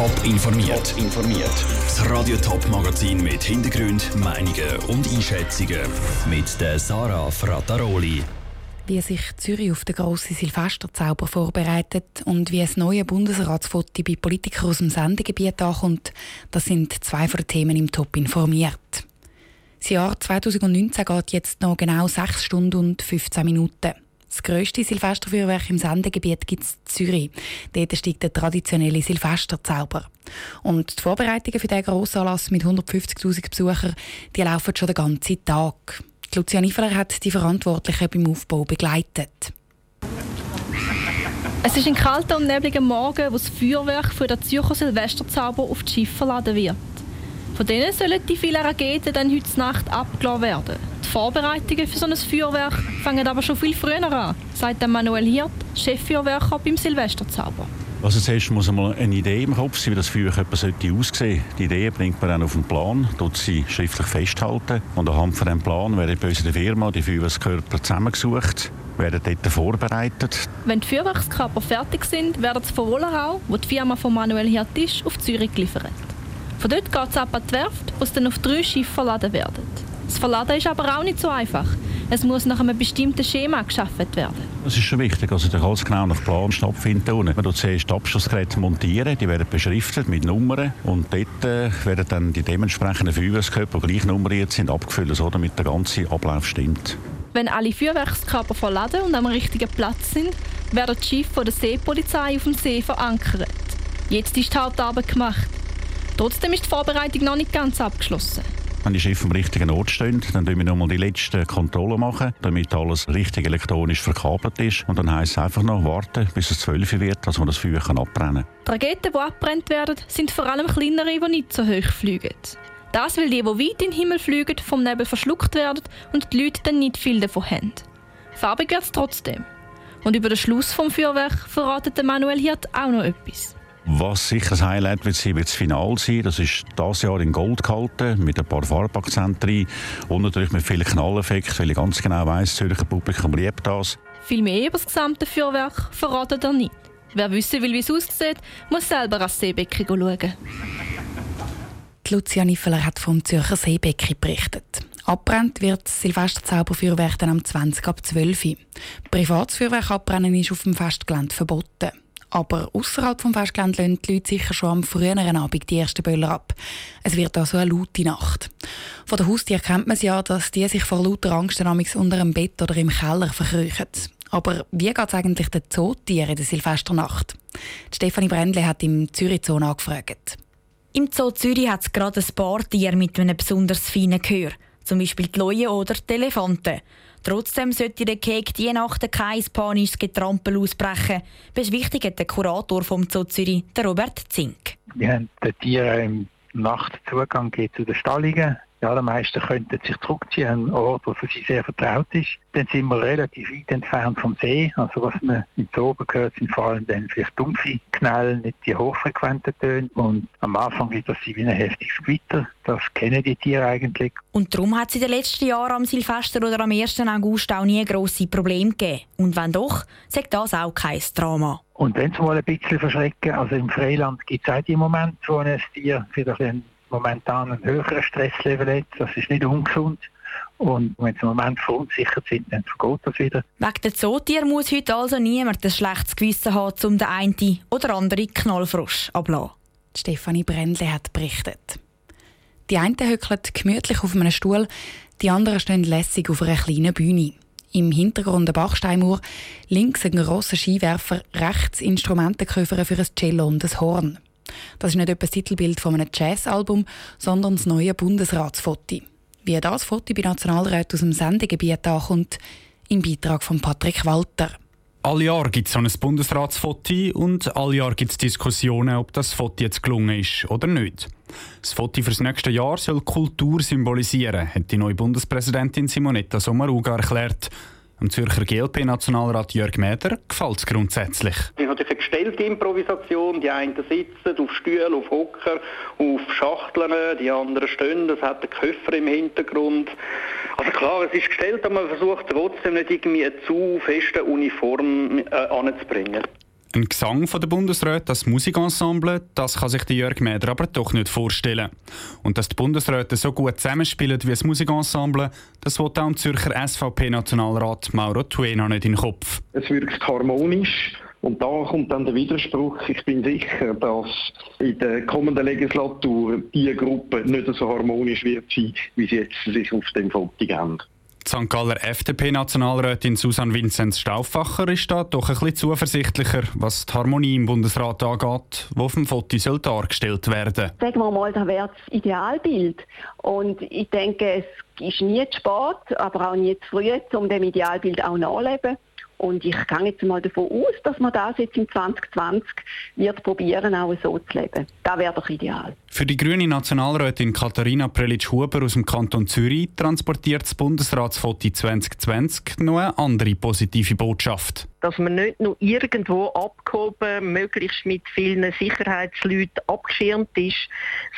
Top informiert. informiert. Das Radio Top Magazin mit Hintergrund, Meinungen und Einschätzungen mit der Sarah Frataroli. Wie sich Zürich auf den grossen Silvesterzauber vorbereitet und wie das neue Bundesratsfoto bei Politikern aus dem Sendegebiet ankommt, das sind zwei von den Themen im Top informiert. Das Jahr 2019 geht jetzt noch genau 6 Stunden und 15 Minuten. Das grösste Silvesterfeuerwerk im Sendegebiet gibt es in Zürich. Dort steigt der traditionelle Silvesterzauber. Und die Vorbereitungen für diesen Grossanlass mit 150'000 Besuchern die laufen schon den ganzen Tag. Die Lucia Niffler hat die Verantwortlichen beim Aufbau begleitet. Es ist ein kalter und nebliger Morgen, wo das Feuerwerk für den Zürcher Silvesterzauber auf die Schiffe verladen wird. Von denen sollen die vielen Raketen dann heute Nacht abgeladen werden. Die Vorbereitungen für so ein Feuerwerk fangen aber schon viel früher an, sagt Manuel Hirt, Cheffeuerwerker beim Silvesterzauber. Also zuerst muss einmal eine Idee im Kopf sein, wie das Feuerwerk aussehen sollte. Die Idee bringt man dann auf den Plan, dort sie schriftlich festhalten. Und anhand von diesem Plan werden bei unserer Firma die Feuerwerkskörper zusammengesucht, werden dort vorbereitet. Wenn die Feuerwerkskörper fertig sind, werden sie von Wollerau, wo die Firma von Manuel Hirt ist, auf Zürich geliefert. Von dort geht es ab an die Werft, wo es dann auf drei Schiffe verladen werden. Das Verladen ist aber auch nicht so einfach. Es muss nach einem bestimmten Schema geschaffen werden. Das ist schon wichtig. Also der alles genau nach Plan stattfinden. Man tut zuerst Abschlussgeräte montieren, die werden beschriftet mit Nummern und dort äh, werden dann die dementsprechenden Feuerwerkskörper, die gleich nummeriert sind, abgefüllt, so damit der ganze Ablauf stimmt. Wenn alle Feuerwerkskörper verladen und am richtigen Platz sind, werden die Schiffe der Seepolizei auf dem See verankert. Jetzt ist die Hauptarbeit gemacht. Trotzdem ist die Vorbereitung noch nicht ganz abgeschlossen. Wenn die Schiffe am richtigen Ort stehen, dann machen wir nochmal die letzten Kontrollen, machen, damit alles richtig elektronisch verkabelt ist. Und dann heisst es einfach noch warten, bis es 12 Uhr wird, dass man das Feuer abbrennen kann. Die Raketen, die abbrennt werden, sind vor allem kleinere, die nicht so hoch fliegen. Das, weil die, die weit in den Himmel fliegen, vom Nebel verschluckt werden und die Leute dann nicht viel davon haben. Farbig wird es trotzdem. Und über den Schluss vom Feuerwerk verratet Manuel Hirt auch noch etwas. Was sicher das Highlight wird sein, wird das Finale sein. Das ist dieses Jahr in Gold gehalten, mit ein paar Farbakzenten drin und natürlich mit vielen Knalleffekten, weil ich ganz genau weiss, das Zürcher Publikum liebt das. Viel mehr über das gesamte Feuerwerk verratet er nicht. Wer wissen will, wie es aussieht, muss selber ans Seebecken schauen. Die Lucia Niffeler hat vom Zürcher Seebecken berichtet. Abbrennt wird das Silvesterzauberfeuerwerk dann am 20 ab 12 Uhr. Privates Feuerwerk abbrennen ist auf dem Festgelände verboten. Aber außerhalb vom Festgelände lassen die Leute sicher schon am früheren Abend die ersten Böller ab. Es wird also eine laute Nacht. Von der Haustier kennt man es ja, dass die sich vor lauter Angst unter einem Bett oder im Keller verkriechen. Aber wie geht es eigentlich den Zootieren in der Silvesternacht? Stefanie Brändle hat im Zürich Zoo angefragt. Im Zoo Zürich hat es gerade ein paar Tiere mit einem besonders feinen Gehör. Zum Beispiel die Leuen oder die Elefanten. Trotzdem sollte der Kek die Nacht kein panisches Getrampel ausbrechen, beschwichtigt der Kurator vom Zoo Zürich, Robert Zink. Wir haben den Tieren im Nachtzugang zu den Stallungen die allermeisten könnten sich zurückziehen an einen Ort, der für sie sehr vertraut ist. Dann sind wir relativ weit entfernt vom See. Also was man im Zoo gehört, sind vor allem dann vielleicht dumpfe Knall, nicht die hochfrequenten Töne. Und am Anfang gibt es wie ein heftiges Gewitter. Das kennen die Tiere eigentlich. Und darum hat es in den letzten Jahren am Silvester oder am 1. August auch nie grosse Probleme gegeben. Und wenn doch, sagt das auch kein Drama. Und wenn sie mal ein bisschen verschrecken, also im Freiland gibt es auch die Momente, wo ein Tier vielleicht ein momentan einen höheren Stresslevel hat. Das ist nicht ungesund. Und wenn sie im Moment verunsichert sind, dann vergeht das wieder. Wegen der Zootier muss heute also niemand ein schlechtes Gewissen haben, um den einen oder anderen Knallfrosch abzulassen. Stefanie Brändle hat berichtet. Die einen hückeln gemütlich auf einem Stuhl, die anderen stehen lässig auf einer kleinen Bühne. Im Hintergrund eine Bachsteinmauer, links ein grosser Skiwerfer, rechts Instrumentenköfer für ein Cello und ein Horn. Das ist nicht etwa das Titelbild von einem Jazzalbum, sondern das neue Bundesratsfoto. Wie das Foto bei Nationalräten aus dem Sendegebiet ankommt, im Beitrag von Patrick Walter. All Jahr gibt es so ein Bundesratsfoto und all Jahr gibt es Diskussionen, ob das Foto jetzt gelungen ist oder nicht. Das Foto für das nächste Jahr soll Kultur symbolisieren, hat die neue Bundespräsidentin Simonetta Sommaruga erklärt. Dem Zürcher GLP-Nationalrat Jörg Mäder gefällt es grundsätzlich. Es ist natürlich eine gestellte Improvisation. Die einen sitzen auf Stühlen, auf Hocker, auf Schachteln, die anderen stehen. Es hat einen Köffer im Hintergrund. Also klar, es ist gestellt, aber man versucht trotzdem nicht irgendwie eine zu feste Uniform äh, anzubringen. Ein Gesang von der Bundesrat, das Musikensemble, das kann sich Jörg Mäder aber doch nicht vorstellen. Und dass die Bundesräte so gut zusammenspielen wie das Musikensemble, das will auch Zürcher SVP-Nationalrat Mauro Tuena nicht in den Kopf. Es wirkt harmonisch. Und da kommt dann der Widerspruch. Ich bin sicher, dass in der kommenden Legislatur diese Gruppe nicht so harmonisch wird sein, wie sie jetzt sich auf dem Foto geben. St. Galler FDP-Nationalrätin Susanne Vinzenz Stauffacher ist da doch ein bisschen zuversichtlicher, was die Harmonie im Bundesrat angeht, wo auf dem Foto soll dargestellt werden Sagen wir mal, da wäre das Idealbild. Und ich denke, es ist nie zu spät, aber auch nie zu früh, um dem Idealbild auch nachzuleben. Und ich gehe jetzt mal davon aus, dass man das jetzt im 2020 wird probieren, auch so zu leben. Das wäre doch ideal. Für die grüne Nationalrätin Katharina Prelitsch-Huber aus dem Kanton Zürich transportiert das Bundesratsfoto 2020 noch eine andere positive Botschaft dass man nicht nur irgendwo abgehoben, möglichst mit vielen Sicherheitsleuten abgeschirmt ist,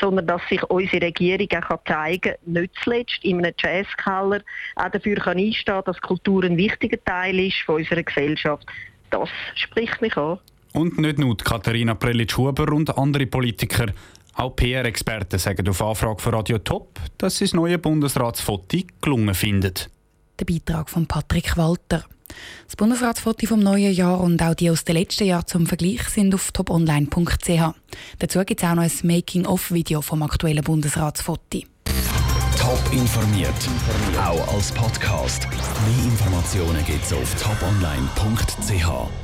sondern dass sich unsere Regierung auch zeigen kann, nicht zuletzt in einem Jazzkeller auch dafür kann einstehen dass Kultur ein wichtiger Teil ist von unserer Gesellschaft. Das spricht mich an. Und nicht nur Katharina Prelitsch-Huber und andere Politiker. Auch PR-Experten sagen auf Anfrage von Radio Top, dass sie das neue Bundesratsfoto gelungen finden. Der Beitrag von Patrick Walter. Das Bundesratsfoto vom neuen Jahr und auch die aus den letzten Jahren zum Vergleich sind auf toponline.ch. Dazu gibt es auch noch ein Making-of-Video vom aktuellen Bundesratsfoto. Top informiert, auch als Podcast. Mehr Informationen gibt es auf toponline.ch.